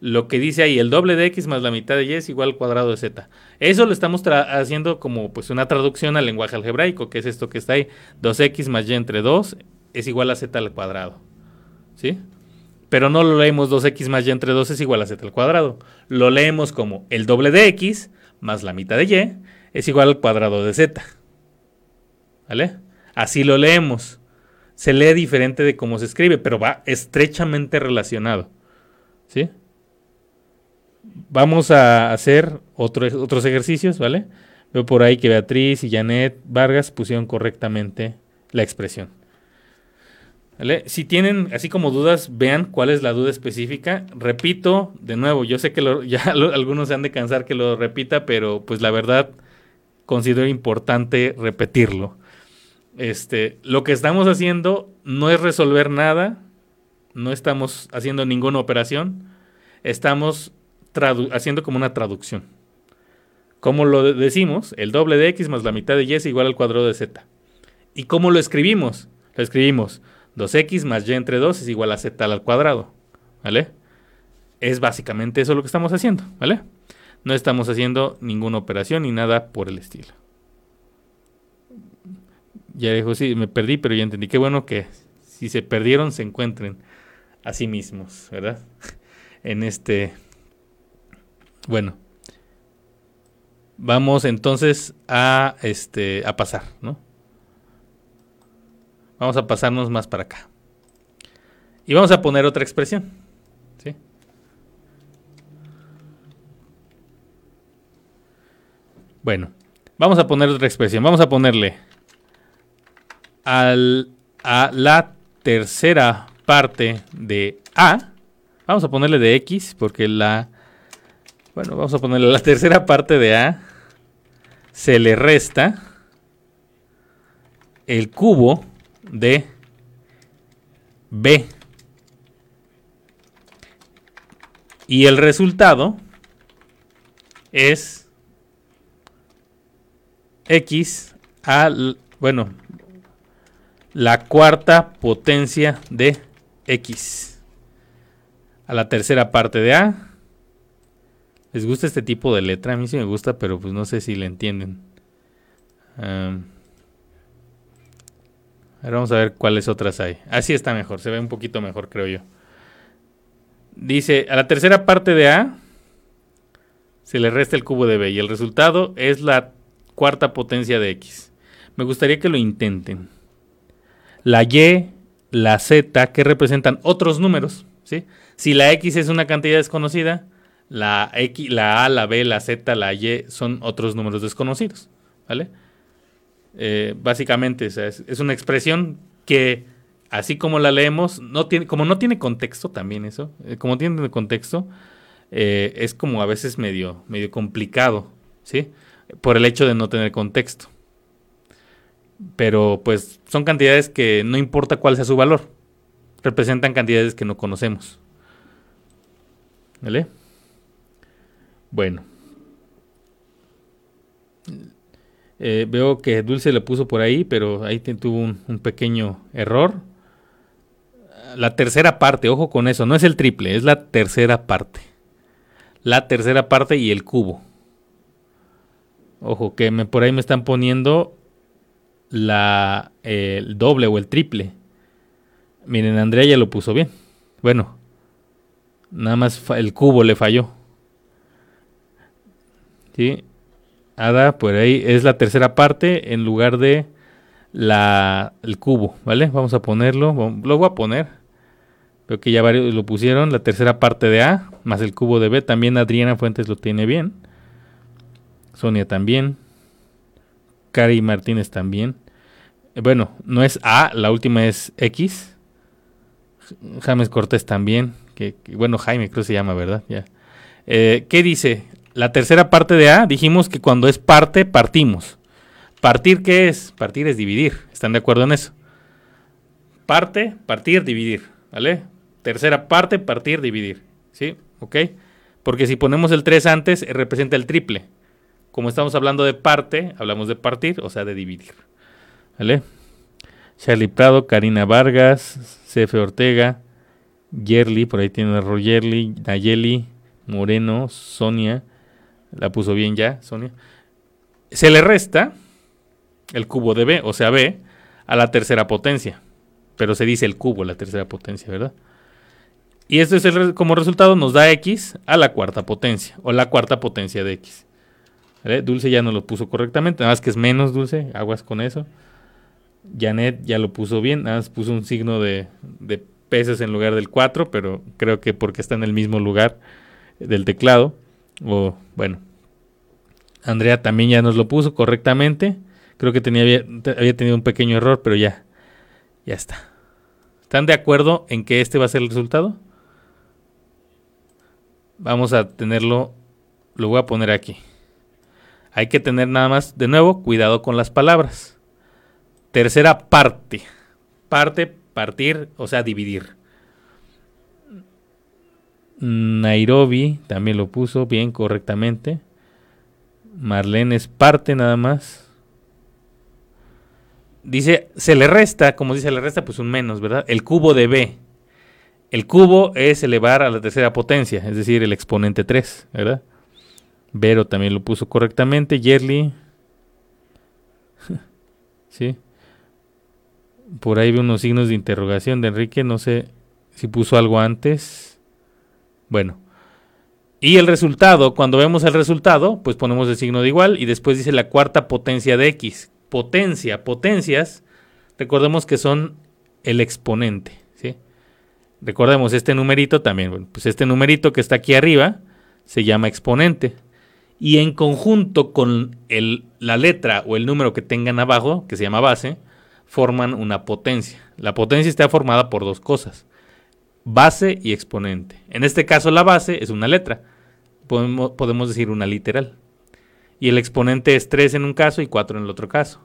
Lo que dice ahí, el doble de x más la mitad de y es igual al cuadrado de z. Eso lo estamos haciendo como pues una traducción al lenguaje algebraico, que es esto que está ahí. 2x más y entre 2 es igual a z al cuadrado. ¿Sí? pero no lo leemos 2x más y entre 2 es igual a z al cuadrado. Lo leemos como el doble de x más la mitad de y es igual al cuadrado de z. ¿Vale? Así lo leemos. Se lee diferente de cómo se escribe, pero va estrechamente relacionado. ¿Sí? Vamos a hacer otros ejercicios, ¿vale? Veo por ahí que Beatriz y Janet Vargas pusieron correctamente la expresión. Si tienen así como dudas, vean cuál es la duda específica. Repito, de nuevo, yo sé que (laughs) ya algunos se han de cansar que lo repita, pero pues la verdad considero importante repetirlo. Este, lo que estamos haciendo no es resolver nada, no estamos haciendo ninguna operación, estamos haciendo como una traducción. Como lo decimos, el doble de x más la mitad de y es igual al cuadrado de z. ¿Y cómo lo escribimos? Lo escribimos 2x más y entre 2 es igual a z al cuadrado, ¿vale? Es básicamente eso lo que estamos haciendo, ¿vale? No estamos haciendo ninguna operación ni nada por el estilo. Ya dijo, sí, me perdí, pero ya entendí. Qué bueno que si se perdieron se encuentren a sí mismos, ¿verdad? (laughs) en este... Bueno. Vamos entonces a, este, a pasar, ¿no? Vamos a pasarnos más para acá. Y vamos a poner otra expresión. ¿sí? Bueno, vamos a poner otra expresión. Vamos a ponerle a la tercera parte de A. Vamos a ponerle de X porque la... Bueno, vamos a ponerle la tercera parte de A. Se le resta el cubo de B. Y el resultado es X al, bueno, la cuarta potencia de X. A la tercera parte de A. ¿Les gusta este tipo de letra? A mí sí me gusta, pero pues no sé si le entienden. Ahora vamos a ver cuáles otras hay. Así está mejor, se ve un poquito mejor, creo yo. Dice, a la tercera parte de A se le resta el cubo de B y el resultado es la cuarta potencia de X. Me gustaría que lo intenten. La Y, la Z, que representan otros números. ¿sí? Si la X es una cantidad desconocida, la, X, la A, la B, la Z, la Y son otros números desconocidos. ¿Vale? Eh, básicamente, es, una expresión que, así como la leemos, no tiene, como no tiene contexto también eso, eh, como tiene contexto, eh, es como a veces medio, medio complicado, ¿sí? Por el hecho de no tener contexto. Pero pues son cantidades que no importa cuál sea su valor, representan cantidades que no conocemos. ¿Vale? Bueno. Eh, veo que Dulce le puso por ahí, pero ahí tuvo un, pequeño error. La tercera parte, ojo con eso, no es el triple, es la tercera parte. la tercera parte y el cubo. Ojo, que por ahí me están poniendo la, el doble o el triple. Miren, Andrea ya lo puso bien. Bueno, nada más el cubo le falló. ¿Sí? Ada, por ahí es la tercera parte en lugar de la, el cubo, ¿vale? Vamos a ponerlo, lo voy a poner. Veo que ya varios lo pusieron, la tercera parte de A más el cubo de B. También Adriana Fuentes lo tiene bien. Sonia también. Cari Martínez también. Eh, bueno, no es A, la última es X. James Cortés también. Que, bueno, Jaime creo que se llama, ¿verdad? Ya. Eh, ¿Qué dice? La tercera parte de A, dijimos que cuando es parte, partimos. ¿Partir qué es? Partir es dividir. ¿Están de acuerdo en eso? Parte, partir, dividir. ¿Vale? Tercera parte, partir, dividir. ¿Sí? ¿Ok? Porque si ponemos el 3 antes, eh, representa el triple. Como estamos hablando de parte, hablamos de partir, o sea, de dividir. ¿Vale? Charlie Prado, Karina Vargas, Cefe Ortega, Yerli, por ahí tiene un error Yerli, Nayeli, Moreno, Sonia, la puso bien ya, Sonia. Se le resta el cubo de B, o sea, B, a la tercera potencia. Pero se dice el cubo, la tercera potencia, ¿verdad? Y esto es el, como resultado nos da X a la cuarta potencia, o la cuarta potencia de X. Dulce ya no lo puso correctamente, nada más que es menos Dulce, aguas con eso. Janet ya lo puso bien, nada más puso un signo de, de pesos en lugar del 4, pero creo que porque está en el mismo lugar del teclado. O bueno, Andrea también ya nos lo puso correctamente. Creo que tenía, había, tenido un pequeño error, pero ya, ya está. ¿Están de acuerdo en que este va a ser el resultado? Vamos a tenerlo, lo voy a poner aquí. Hay que tener nada más, de nuevo, cuidado con las palabras. Tercera parte. Parte, partir, o sea, dividir. Nairobi también lo puso bien correctamente. Marlene es parte nada más. Dice, se le resta, como dice, le resta pues un menos, ¿verdad? El cubo de B. El cubo es elevar a la tercera potencia, es decir, el exponente 3, ¿verdad? Vero también lo puso correctamente. Yerly. (laughs) sí. Por ahí veo unos signos de interrogación de Enrique. No sé si puso algo antes. Bueno. Y el resultado, cuando vemos el resultado, pues ponemos el signo de igual y después dice la cuarta potencia de x. Potencia, potencias, recordemos que son el exponente, ¿sí? Recordemos este numerito también, pues este numerito que está aquí arriba se llama exponente y en conjunto con el, la letra o el número que tengan abajo, que se llama base, forman una potencia. La potencia está formada por dos cosas, base y exponente. En este caso la base es una letra, podemos, decir una literal. Y el exponente es 3 en un caso y 4 en el otro caso.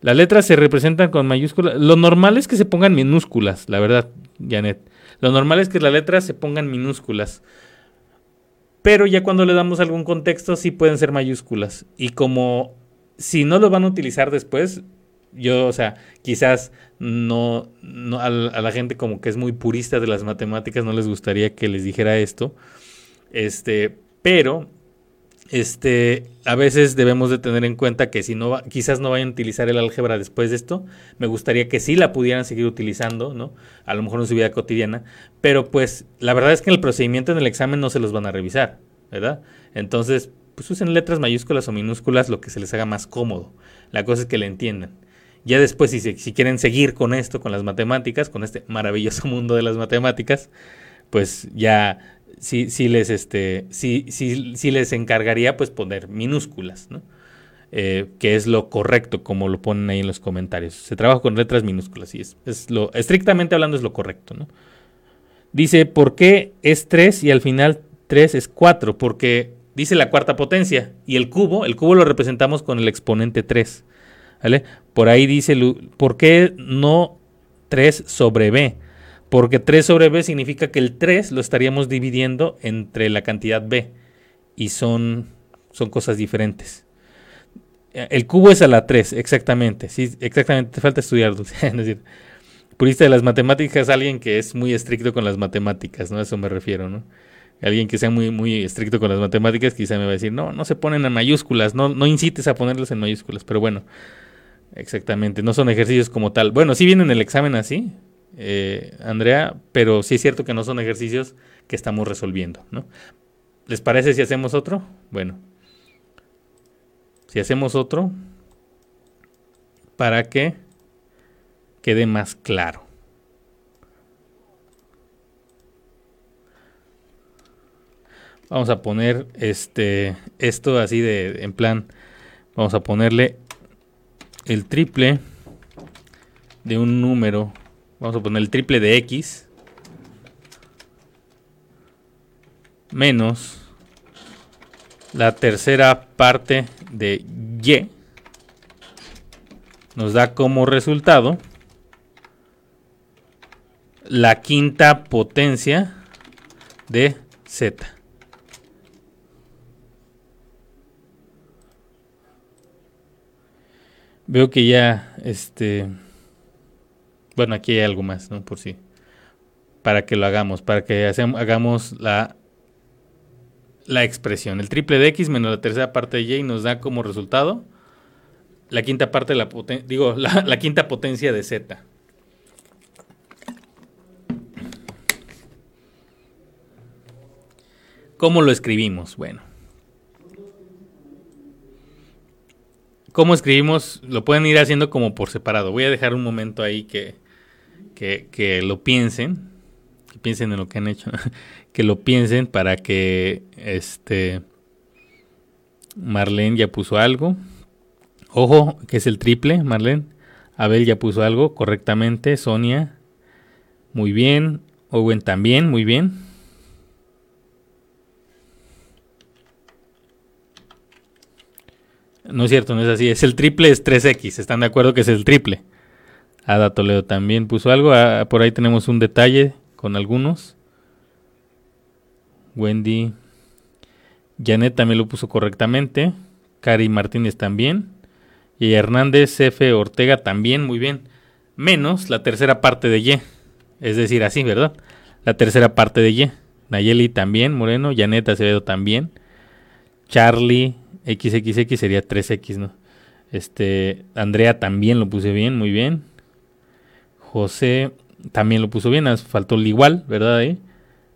Las letras se representan con mayúsculas. Lo normal es que se pongan minúsculas, la verdad, Janet. Lo normal es que las letras se pongan minúsculas pero ya cuando le damos algún contexto sí pueden ser mayúsculas. Y como si no lo van a utilizar después, yo, o sea, quizás no, no a, la gente como que es muy purista de las matemáticas no les gustaría que les dijera esto. Este, pero este, a veces debemos de tener en cuenta que si no, quizás no vayan a utilizar el álgebra después de esto, me gustaría que sí la pudieran seguir utilizando, ¿no? A lo mejor en su vida cotidiana, pero pues la verdad es que en el procedimiento en el examen no se los van a revisar, ¿verdad? Entonces, pues usen letras mayúsculas o minúsculas, lo que se les haga más cómodo. La cosa es que le entiendan. Ya después, si, si quieren seguir con esto, con las matemáticas, con este maravilloso (laughs) mundo de las matemáticas, pues ya sí, les, este, sí, sí, sí les encargaría pues poner minúsculas, ¿no? Eh, que es lo correcto, como lo ponen ahí en los comentarios. Se trabaja con letras minúsculas y es, es lo, estrictamente hablando es lo correcto, ¿no? Dice, ¿por qué es 3 y al final 3 es 4? Porque dice la cuarta potencia y el cubo, el cubo lo representamos con el exponente 3, ¿vale? Por ahí dice, ¿por qué no 3 sobre b? Porque 3 sobre b significa que el 3 lo estaríamos dividiendo entre la cantidad b. Y son, son cosas diferentes. El cubo es a la 3, exactamente. Sí, exactamente. Te falta estudiar, (laughs) es decir, purista de las matemáticas, alguien que es muy estricto con las matemáticas, ¿no? A eso me refiero, ¿no? Alguien que sea muy, muy estricto con las matemáticas quizá me va a decir, no, no se ponen en mayúsculas, no, no incites a ponerlos en mayúsculas, pero bueno, exactamente, no son ejercicios como tal. Bueno, sí viene en el examen así, eh, Andrea, pero sí es cierto que no son ejercicios que estamos resolviendo, ¿no? ¿Les parece si hacemos otro? Bueno, si hacemos otro, para que quede más claro. Vamos a poner este esto así de en plan vamos a ponerle el triple de un número. Vamos a poner el triple de x menos la tercera parte de y nos da como resultado la quinta potencia de z. Veo que ya, este, bueno, aquí hay algo más, ¿no? Por si, para que lo hagamos, para que hagamos la, la expresión. El triple de x menos la tercera parte de y nos da como resultado la quinta parte de la potencia, digo, (laughs) la quinta potencia de z. ¿Cómo lo escribimos? Bueno. Cómo escribimos, lo pueden ir haciendo como por separado. Voy a dejar un momento ahí que, que, lo piensen, que piensen en lo que han hecho, (laughs) que lo piensen para que este Marlene ya puso algo. Ojo, que es el triple, Marlene. Abel ya puso algo correctamente. Sonia, muy bien. Owen también, muy bien. No es cierto, no es así. Es el triple, es 3X. ¿Están de acuerdo que es el triple? Ada Toledo también puso algo. Ah, por ahí tenemos un detalle con algunos. Wendy. Janet también lo puso correctamente. Cari Martínez también. Y Hernández F. Ortega también, muy bien. Menos la tercera parte de Y. Es decir, así, ¿verdad? La tercera parte de Y. Nayeli también, Moreno. Janet Acevedo también. Charlie, XXX sería 3X, ¿no? Este, Andrea también lo puse bien, muy bien. José también lo puso bien, faltó el igual, ¿verdad? Ahí.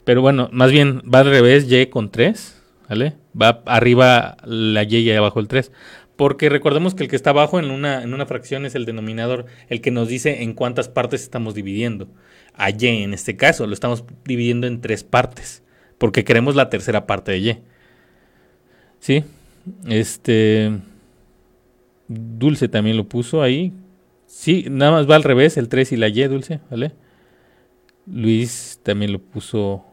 Pero bueno, más bien va al revés, Y con 3, ¿vale? Va arriba la Y y abajo el 3. Porque recordemos que el que está abajo en una, en una fracción es el denominador, el que nos dice en cuántas partes estamos dividiendo. A Y en este caso lo estamos dividiendo en tres partes, porque queremos la tercera parte de Y. ¿Sí? Este. Dulce también lo puso ahí. Sí, nada más va al revés, el 3 y la Y, Dulce, ¿vale? Luis también lo puso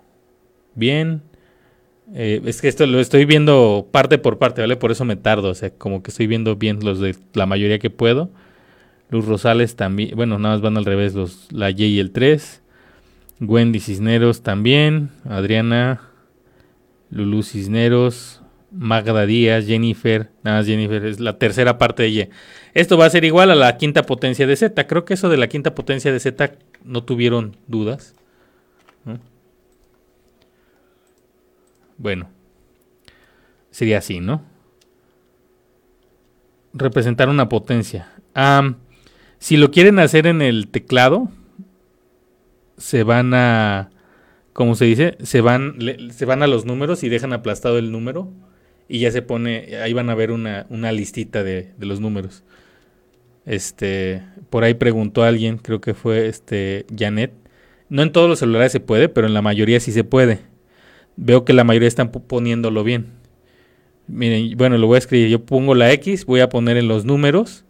bien. Eh, es que esto lo estoy viendo parte por parte, ¿vale? Por eso me tardo, o sea, como que estoy viendo bien los de la mayoría que puedo. Luz Rosales también, bueno, nada más van al revés, los, la Y y el 3. Wendy Cisneros también. Adriana, Lulu Cisneros, Magda Díaz, Jennifer, nada más Jennifer, es la tercera parte de Y. Esto va a ser igual a la quinta potencia de Z. Creo que eso de la quinta potencia de Z no tuvieron dudas. Bueno, sería así, ¿no? Representar una potencia. si lo quieren hacer en el teclado, se van a, ¿cómo se dice? Se van, se van a los números y dejan aplastado el número y ya se pone, ahí van a ver una, una listita de, de, los números. Este, por ahí preguntó alguien, creo que fue este Janet. No en todos los celulares se puede, pero en la mayoría sí se puede. Veo que la mayoría están poniéndolo bien. Miren, bueno, lo voy a escribir. Yo pongo la X, voy a poner en los números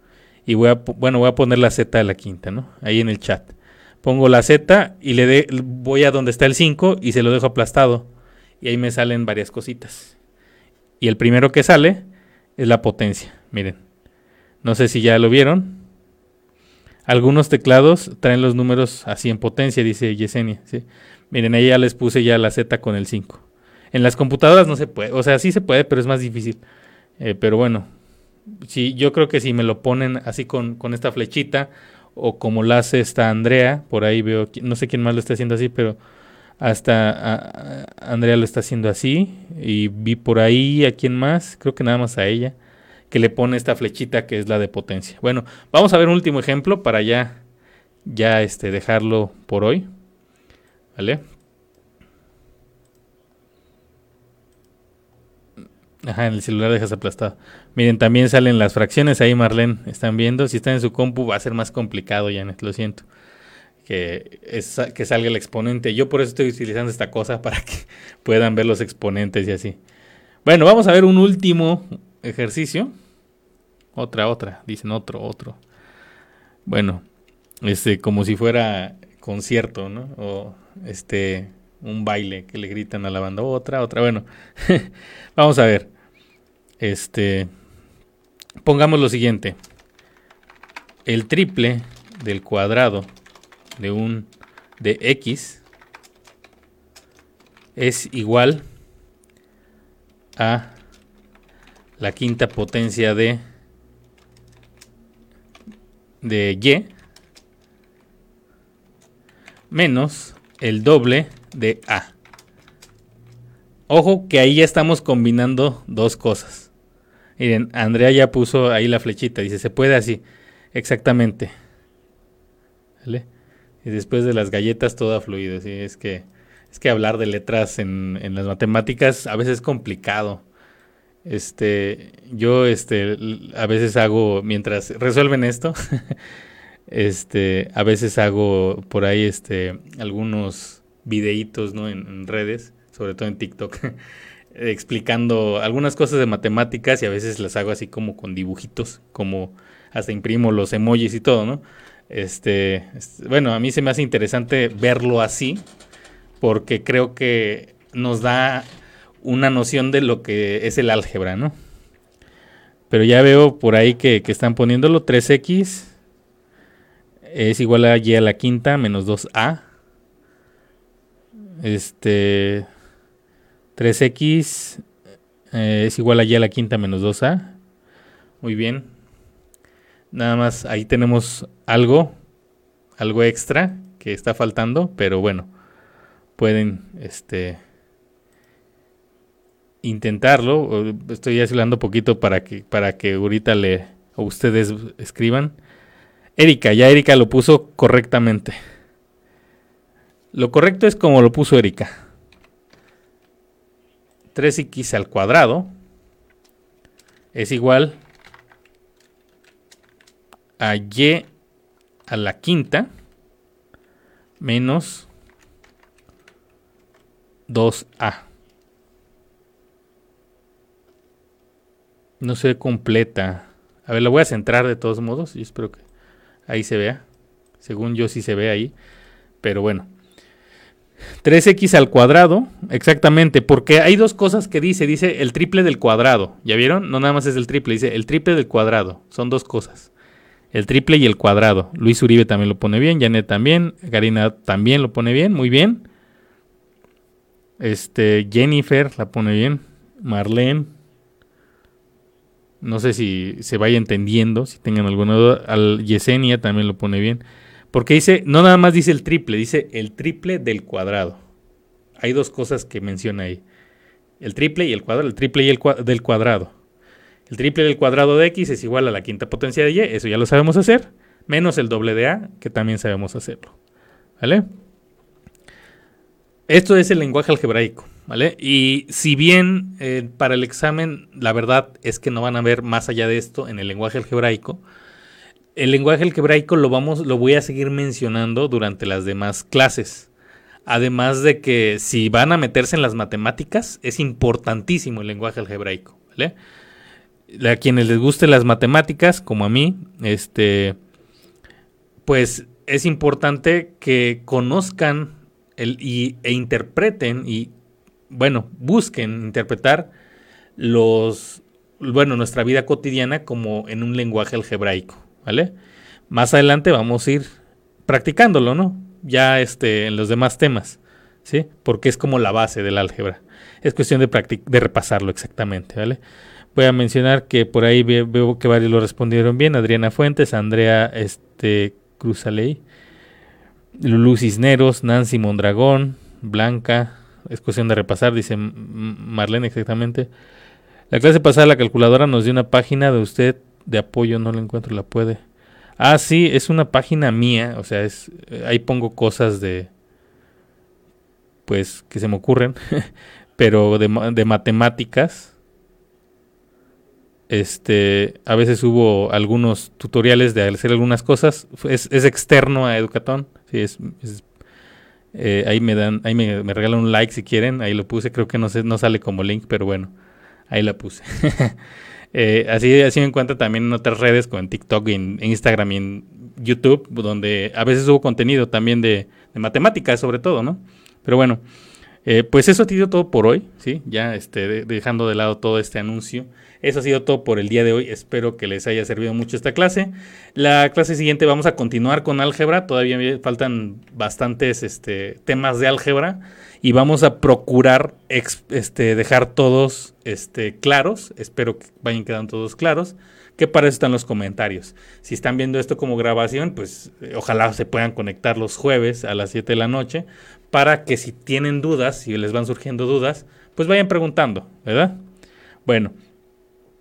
y voy a, bueno, voy a poner la Z de la quinta, ¿no? Ahí en el chat. Pongo la Z y le de, voy a donde está el 5 y se lo dejo aplastado. Y ahí me salen varias cositas. Y el primero que sale es la potencia. Miren. No sé si ya lo vieron. Algunos teclados traen los números así en potencia, dice Yesenia. Miren, ahí ya les puse ya la Z con el 5. En las computadoras no se puede. O sea, sí se puede, pero es más difícil. Eh, pero bueno, sí, yo creo que si me lo ponen así con, con esta flechita o como la hace esta Andrea, por ahí veo, no sé quién más lo está haciendo así, pero Hasta Andrea lo está haciendo así. Y vi por ahí a quién más, creo que nada más a ella, que le pone esta flechita que es la de potencia. Bueno, vamos a ver un último ejemplo para ya, ya este, dejarlo por hoy. ¿Vale? Ajá, en el celular dejas aplastado. Miren, también salen las fracciones ahí, Marlene. Están viendo. Si están en su compu, va a ser más complicado, Janet. Lo siento. Que, que salga el exponente. Yo por eso estoy utilizando esta cosa (laughs) para que puedan ver los exponentes y así. Bueno, vamos a ver un último ejercicio. Otra, otra. Dicen otro, otro. Bueno, este, como si fuera concierto, ¿no? O este un baile que le gritan a la banda otra, otra. Bueno, (laughs) vamos a ver. Este, pongamos lo siguiente. El triple del cuadrado de un de x es igual a la quinta potencia de de y menos el doble de A. Ojo que ahí ya estamos combinando dos cosas. Miren, Andrea ya puso ahí la flechita, dice, se puede así, exactamente. ¿Vale? Y después de las galletas todo ha fluido, ¿sí? es que es que hablar de letras en, en las matemáticas a veces es complicado. Este, yo este a veces hago mientras resuelven esto, (laughs) este, a veces hago por ahí este algunos videitos ¿no? en, redes, sobre todo en TikTok, (laughs) explicando algunas cosas de matemáticas y a veces las hago así como con dibujitos, como hasta imprimo los emojis y todo, ¿no? Este, bueno, a mí se me hace interesante verlo así, porque creo que nos da una noción de lo que es el álgebra, ¿no? Pero ya veo por ahí que, que están poniéndolo 3x es igual a y a la quinta menos 2a este 3x eh, es igual a y a la quinta menos 2a. Muy bien. Nada más ahí tenemos algo, algo extra que está faltando, pero bueno, pueden este intentarlo. Estoy hablando poquito para que para que ahorita le ustedes escriban. Erika, ya Erika lo puso correctamente. Lo correcto es como lo puso Erika. 3x al cuadrado es igual a y a la quinta menos 2a. No se completa. A ver, lo voy a centrar de todos modos y espero que ahí se vea. Según yo sí se ve ahí. Pero bueno. 3x al cuadrado, exactamente, porque hay dos cosas que dice, dice el triple del cuadrado, ¿ya vieron? No nada más es el triple, dice el triple del cuadrado, son dos cosas, el triple y el cuadrado. Luis Uribe también lo pone bien, Janet también, Karina también lo pone bien, muy bien. Este, Jennifer la pone bien, Marlene, no sé si se vaya entendiendo, si tengan alguna duda, al Yesenia también lo pone bien. Porque dice, no nada más dice el triple, dice el triple del cuadrado. Hay dos cosas que menciona ahí. El triple y el cuadrado, el triple y el del cuadrado. El triple del cuadrado de x es igual a la quinta potencia de y, eso ya lo sabemos hacer, menos el doble de a, que también sabemos hacerlo. ¿Vale? Esto es el lenguaje algebraico, ¿vale? Y si bien eh, para el examen la verdad es que no van a ver más allá de esto en el lenguaje algebraico, el lenguaje algebraico lo vamos, lo voy a seguir mencionando durante las demás clases. Además de que si van a meterse en las matemáticas, es importantísimo el lenguaje algebraico, ¿vale? A quienes les gusten las matemáticas, como a mí, este, pues es importante que conozcan el, y, e interpreten y, bueno, busquen interpretar los, bueno, nuestra vida cotidiana como en un lenguaje algebraico. ¿vale? Más adelante vamos a ir practicándolo, ¿no? Ya este, en los demás temas, ¿sí? Porque es como la base del álgebra. Es cuestión de, de repasarlo exactamente, ¿vale? Voy a mencionar que por ahí veo, que varios lo respondieron bien. Adriana Fuentes, Andrea este, Cruzaley, Lulu Cisneros, Nancy Mondragón, Blanca. Es cuestión de repasar, dice Marlene exactamente. La clase pasada la calculadora nos dio una página de usted de apoyo, no la encuentro, la puede. Ah, sí, es una página mía, o sea, es ahí pongo cosas de pues que se me ocurren, (laughs) pero de, de matemáticas este, a veces hubo algunos tutoriales de hacer algunas cosas. Es, externo a Educatón. Sí, es, eh, ahí me dan, ahí me, regalan un like si quieren. Ahí lo puse. Creo que no, no sale como link, pero bueno, ahí la puse. (laughs) eh, así, así me encuentro también en otras redes, como en TikTok, en, Instagram y en YouTube, donde a veces hubo contenido también de, de matemáticas, sobre todo, ¿no? Pero bueno, eh, pues eso ha sido todo por hoy, ¿sí? Ya este, dejando de lado todo este anuncio. Eso ha sido todo por el día de hoy. Espero que les haya servido mucho esta clase. La clase siguiente vamos a continuar con álgebra. Todavía faltan bastantes este, temas de álgebra y vamos a procurar este, dejar todos este, claros. Espero que vayan quedando todos claros. Que para eso están los comentarios. Si están viendo esto como grabación, pues eh, ojalá se puedan conectar los jueves a las 7 de la noche para que si tienen dudas, si les van surgiendo dudas, pues vayan preguntando, ¿verdad? Bueno,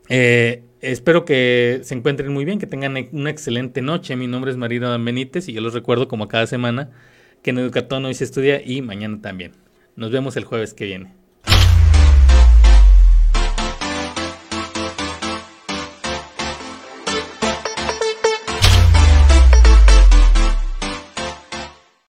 eh, espero que se encuentren muy bien, que tengan una excelente noche. Mi nombre es Marina Benítez y yo los recuerdo como cada semana que en Educatón hoy se estudia y mañana también. Nos vemos el jueves que viene.